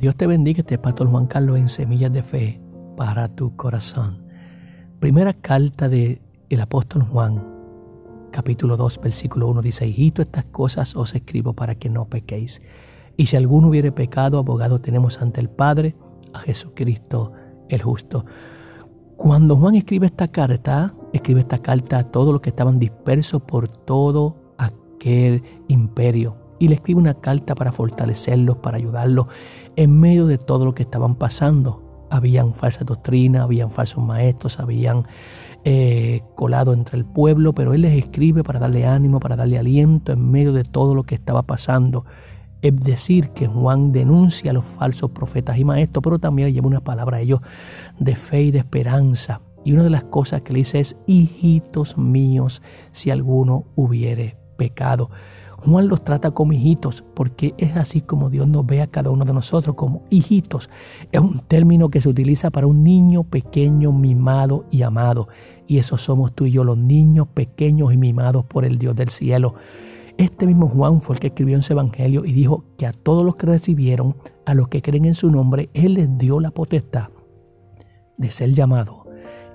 Dios te bendiga, este es Pastor Juan Carlos en Semillas de Fe para tu corazón. Primera carta del el apóstol Juan, capítulo 2, versículo 1 dice, Hijito, estas cosas os escribo para que no pequéis. Y si alguno hubiere pecado, abogado tenemos ante el Padre, a Jesucristo el justo. Cuando Juan escribe esta carta, escribe esta carta a todos los que estaban dispersos por todo aquel imperio y le escribe una carta para fortalecerlos, para ayudarlos en medio de todo lo que estaban pasando. Habían falsas doctrinas, habían falsos maestros, habían eh, colado entre el pueblo, pero él les escribe para darle ánimo, para darle aliento en medio de todo lo que estaba pasando. Es decir, que Juan denuncia a los falsos profetas y maestros, pero también lleva una palabra a ellos de fe y de esperanza. Y una de las cosas que le dice es, hijitos míos, si alguno hubiere pecado. Juan los trata como hijitos porque es así como Dios nos ve a cada uno de nosotros como hijitos. Es un término que se utiliza para un niño pequeño, mimado y amado. Y eso somos tú y yo, los niños pequeños y mimados por el Dios del cielo. Este mismo Juan fue el que escribió en su evangelio y dijo que a todos los que recibieron, a los que creen en su nombre, Él les dio la potestad de ser llamados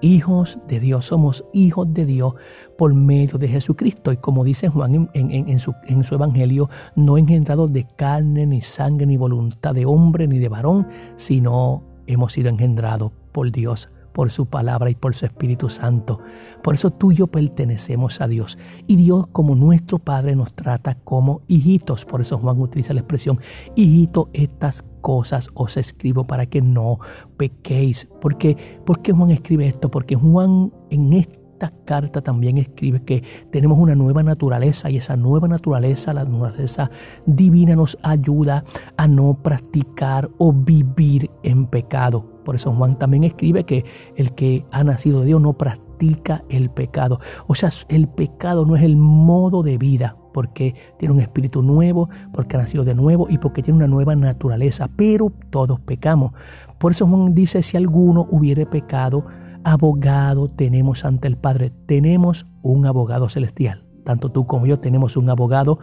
hijos de Dios, somos hijos de Dios por medio de Jesucristo. Y como dice Juan en, su, Evangelio, no engendrados de carne, ni sangre, ni voluntad de hombre, ni de varón, sino hemos sido engendrados por Dios por su palabra y por su Espíritu Santo. Por eso tú y yo pertenecemos a Dios. Y Dios como nuestro Padre nos trata como hijitos. Por eso Juan utiliza la expresión, hijito, estas cosas os escribo para que no pequéis. ¿Por qué, ¿Por qué Juan escribe esto? Porque Juan en esta carta también escribe que tenemos una nueva naturaleza y esa nueva naturaleza, la naturaleza divina, nos ayuda a no practicar o vivir en pecado. Por eso Juan también escribe que el que ha nacido de Dios no practica el pecado. O sea, el pecado no es el modo de vida, porque tiene un espíritu nuevo, porque ha nacido de nuevo y porque tiene una nueva naturaleza. Pero todos pecamos. Por eso Juan dice, si alguno hubiere pecado, abogado tenemos ante el Padre. Tenemos un abogado celestial. Tanto tú como yo tenemos un abogado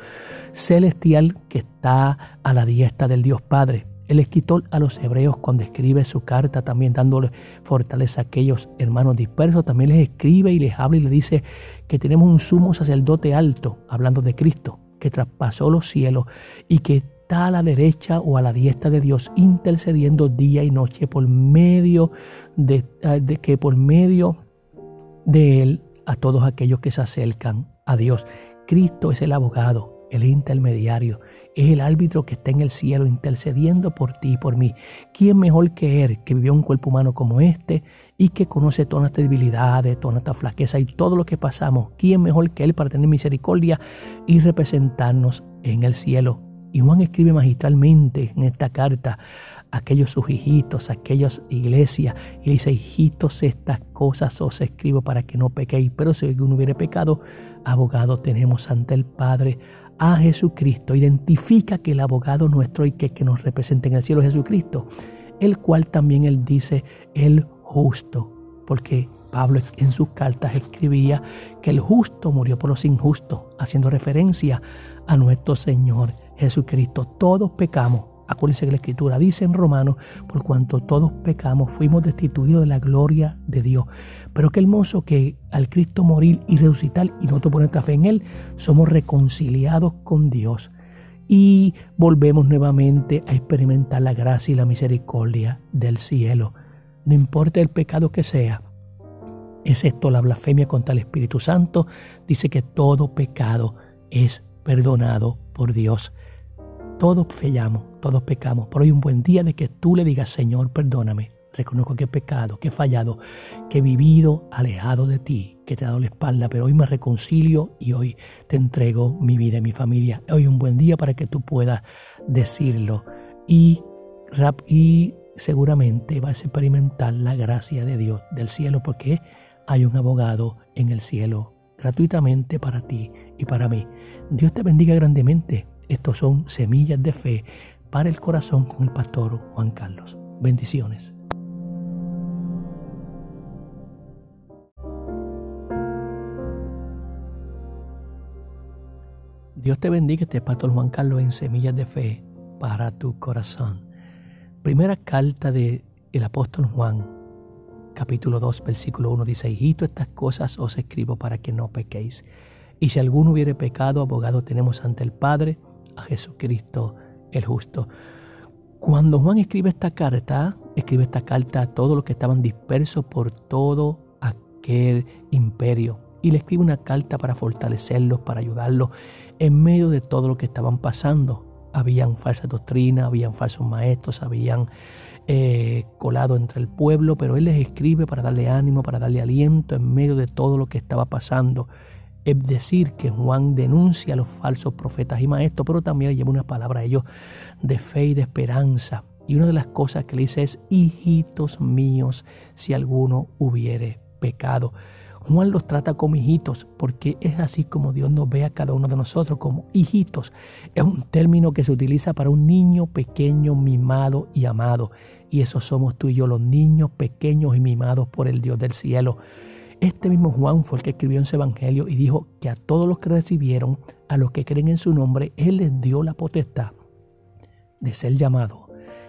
celestial que está a la diestra del Dios Padre. El escritor a los hebreos cuando escribe su carta, también dándole fortaleza a aquellos hermanos dispersos, también les escribe y les habla y les dice que tenemos un sumo sacerdote alto, hablando de Cristo, que traspasó los cielos y que está a la derecha o a la diestra de Dios, intercediendo día y noche por medio de, ah, de que por medio de él a todos aquellos que se acercan a Dios. Cristo es el abogado, el intermediario, es el árbitro que está en el cielo intercediendo por ti y por mí. ¿Quién mejor que Él, que vivió un cuerpo humano como este y que conoce todas nuestras debilidades, toda nuestra flaqueza y todo lo que pasamos? ¿Quién mejor que Él para tener misericordia y representarnos en el cielo? Y Juan escribe magistralmente en esta carta a aquellos sus hijitos, a aquellas iglesias, y dice, hijitos, estas cosas os escribo para que no pequéis, pero si alguno hubiere pecado, abogado tenemos ante el Padre, a Jesucristo, identifica que el abogado nuestro y que, que nos representa en el cielo es Jesucristo, el cual también él dice el justo, porque Pablo en sus cartas escribía que el justo murió por los injustos, haciendo referencia a nuestro Señor Jesucristo. Todos pecamos, Acuérdense que la Escritura dice en Romanos, por cuanto todos pecamos, fuimos destituidos de la gloria de Dios. Pero qué hermoso que al Cristo morir y resucitar y nosotros poner nuestra fe en Él, somos reconciliados con Dios y volvemos nuevamente a experimentar la gracia y la misericordia del cielo. No importa el pecado que sea, excepto la blasfemia contra el Espíritu Santo, dice que todo pecado es perdonado por Dios. Todos fallamos, todos pecamos, pero hoy un buen día de que tú le digas, Señor, perdóname. Reconozco que he pecado, que he fallado, que he vivido alejado de ti, que te he dado la espalda, pero hoy me reconcilio y hoy te entrego mi vida y mi familia. Hoy un buen día para que tú puedas decirlo y, y seguramente vas a experimentar la gracia de Dios del cielo porque hay un abogado en el cielo gratuitamente para ti y para mí. Dios te bendiga grandemente. Estos son semillas de fe para el corazón con el pastor Juan Carlos. Bendiciones. Dios te bendiga, este pastor Juan Carlos en Semillas de Fe para tu corazón. Primera carta del el apóstol Juan, capítulo 2, versículo 1 dice, hijito, estas cosas os escribo para que no pequéis. Y si alguno hubiere pecado, abogado tenemos ante el Padre, a Jesucristo el justo. Cuando Juan escribe esta carta, escribe esta carta a todos los que estaban dispersos por todo aquel imperio. Y le escribe una carta para fortalecerlos, para ayudarlos en medio de todo lo que estaban pasando habían falsa doctrina, habían falsos maestros, habían eh, colado entre el pueblo, pero él les escribe para darle ánimo, para darle aliento en medio de todo lo que estaba pasando. Es decir, que Juan denuncia a los falsos profetas y maestros, pero también lleva una palabra a ellos de fe y de esperanza. Y una de las cosas que le dice es, hijitos míos, si alguno hubiere pecado. Juan los trata como hijitos porque es así como Dios nos ve a cada uno de nosotros como hijitos. Es un término que se utiliza para un niño pequeño, mimado y amado. Y eso somos tú y yo, los niños pequeños y mimados por el Dios del cielo. Este mismo Juan fue el que escribió en su evangelio y dijo que a todos los que recibieron, a los que creen en su nombre, Él les dio la potestad de ser llamados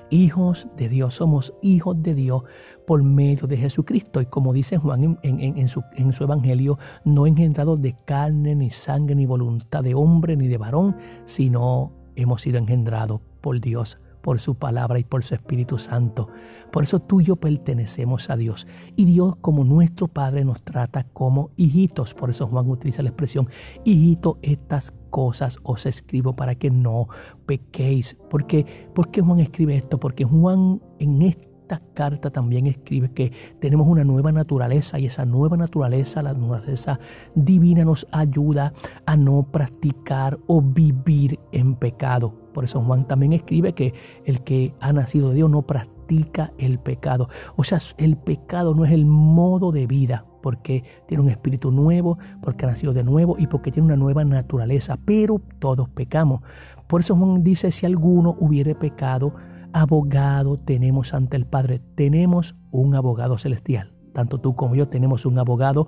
hijos de Dios, somos hijos de Dios por medio de Jesucristo. Y como dice Juan en, su, en su evangelio, no engendrados de carne, ni sangre, ni voluntad de hombre, ni de varón, sino hemos sido engendrados por Dios por su palabra y por su Espíritu Santo. Por eso tú y yo pertenecemos a Dios. Y Dios como nuestro Padre nos trata como hijitos. Por eso Juan utiliza la expresión, hijito, estas cosas os escribo para que no pequéis. ¿Por qué, ¿Por qué Juan escribe esto? Porque Juan en este esta carta también escribe que tenemos una nueva naturaleza y esa nueva naturaleza, la naturaleza divina, nos ayuda a no practicar o vivir en pecado. Por eso Juan también escribe que el que ha nacido de Dios no practica el pecado. O sea, el pecado no es el modo de vida, porque tiene un espíritu nuevo, porque ha nacido de nuevo y porque tiene una nueva naturaleza. Pero todos pecamos. Por eso Juan dice, si alguno hubiere pecado, abogado tenemos ante el Padre. Tenemos un abogado celestial. Tanto tú como yo tenemos un abogado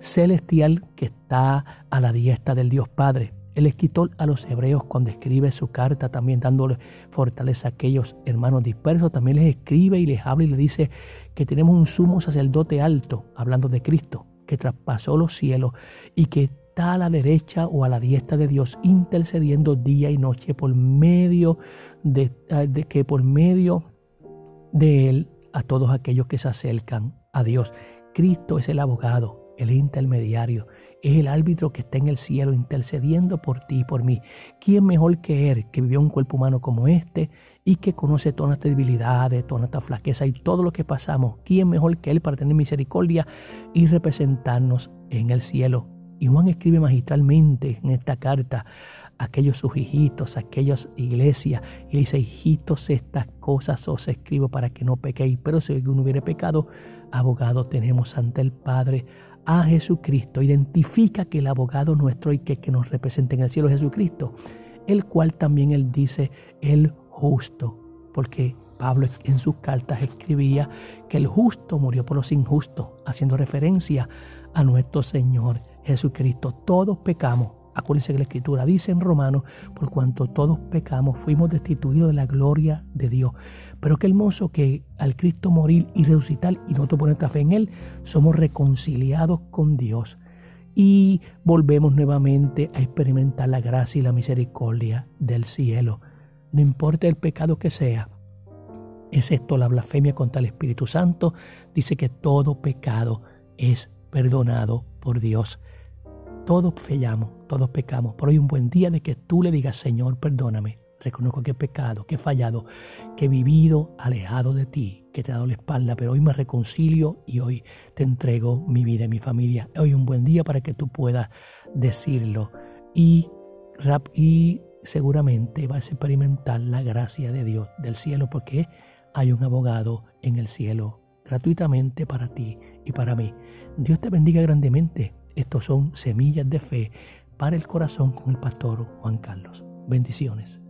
celestial que está a la diestra del Dios Padre. El escritor a los hebreos cuando escribe su carta también dándole fortaleza a aquellos hermanos dispersos, también les escribe y les habla y les dice que tenemos un sumo sacerdote alto, hablando de Cristo, que traspasó los cielos y que a la derecha o a la diestra de Dios, intercediendo día y noche por medio de, ah, de que por medio de Él a todos aquellos que se acercan a Dios. Cristo es el abogado, el intermediario, es el árbitro que está en el cielo intercediendo por ti y por mí. ¿Quién mejor que Él, que vivió un cuerpo humano como este y que conoce todas nuestras debilidades, toda nuestra flaqueza y todo lo que pasamos? ¿Quién mejor que Él para tener misericordia y representarnos en el cielo? Y Juan escribe magistralmente en esta carta a aquellos sus hijitos, a aquellas iglesias, y dice, hijitos, estas cosas os escribo para que no pequéis, pero si alguno hubiere pecado, abogado tenemos ante el Padre, a Jesucristo. Identifica que el abogado nuestro y que, que nos representa en el cielo es Jesucristo, el cual también él dice el justo, porque Pablo en sus cartas escribía que el justo murió por los injustos, haciendo referencia a nuestro Señor Jesucristo. Todos pecamos. Acuérdense que la Escritura dice en Romanos, por cuanto todos pecamos, fuimos destituidos de la gloria de Dios. Pero qué hermoso que al Cristo morir y resucitar y nosotros poner nuestra fe en Él, somos reconciliados con Dios. Y volvemos nuevamente a experimentar la gracia y la misericordia del cielo. No importa el pecado que sea, excepto la blasfemia contra el Espíritu Santo, dice que todo pecado es perdonado por Dios. Todos fallamos, todos pecamos, pero hoy un buen día de que tú le digas, Señor, perdóname. Reconozco que he pecado, que he fallado, que he vivido alejado de ti, que te he dado la espalda, pero hoy me reconcilio y hoy te entrego mi vida y mi familia. Hoy un buen día para que tú puedas decirlo y, y seguramente vas a experimentar la gracia de Dios del cielo porque hay un abogado en el cielo gratuitamente para ti y para mí. Dios te bendiga grandemente. Estos son semillas de fe para el corazón con el pastor Juan Carlos. Bendiciones.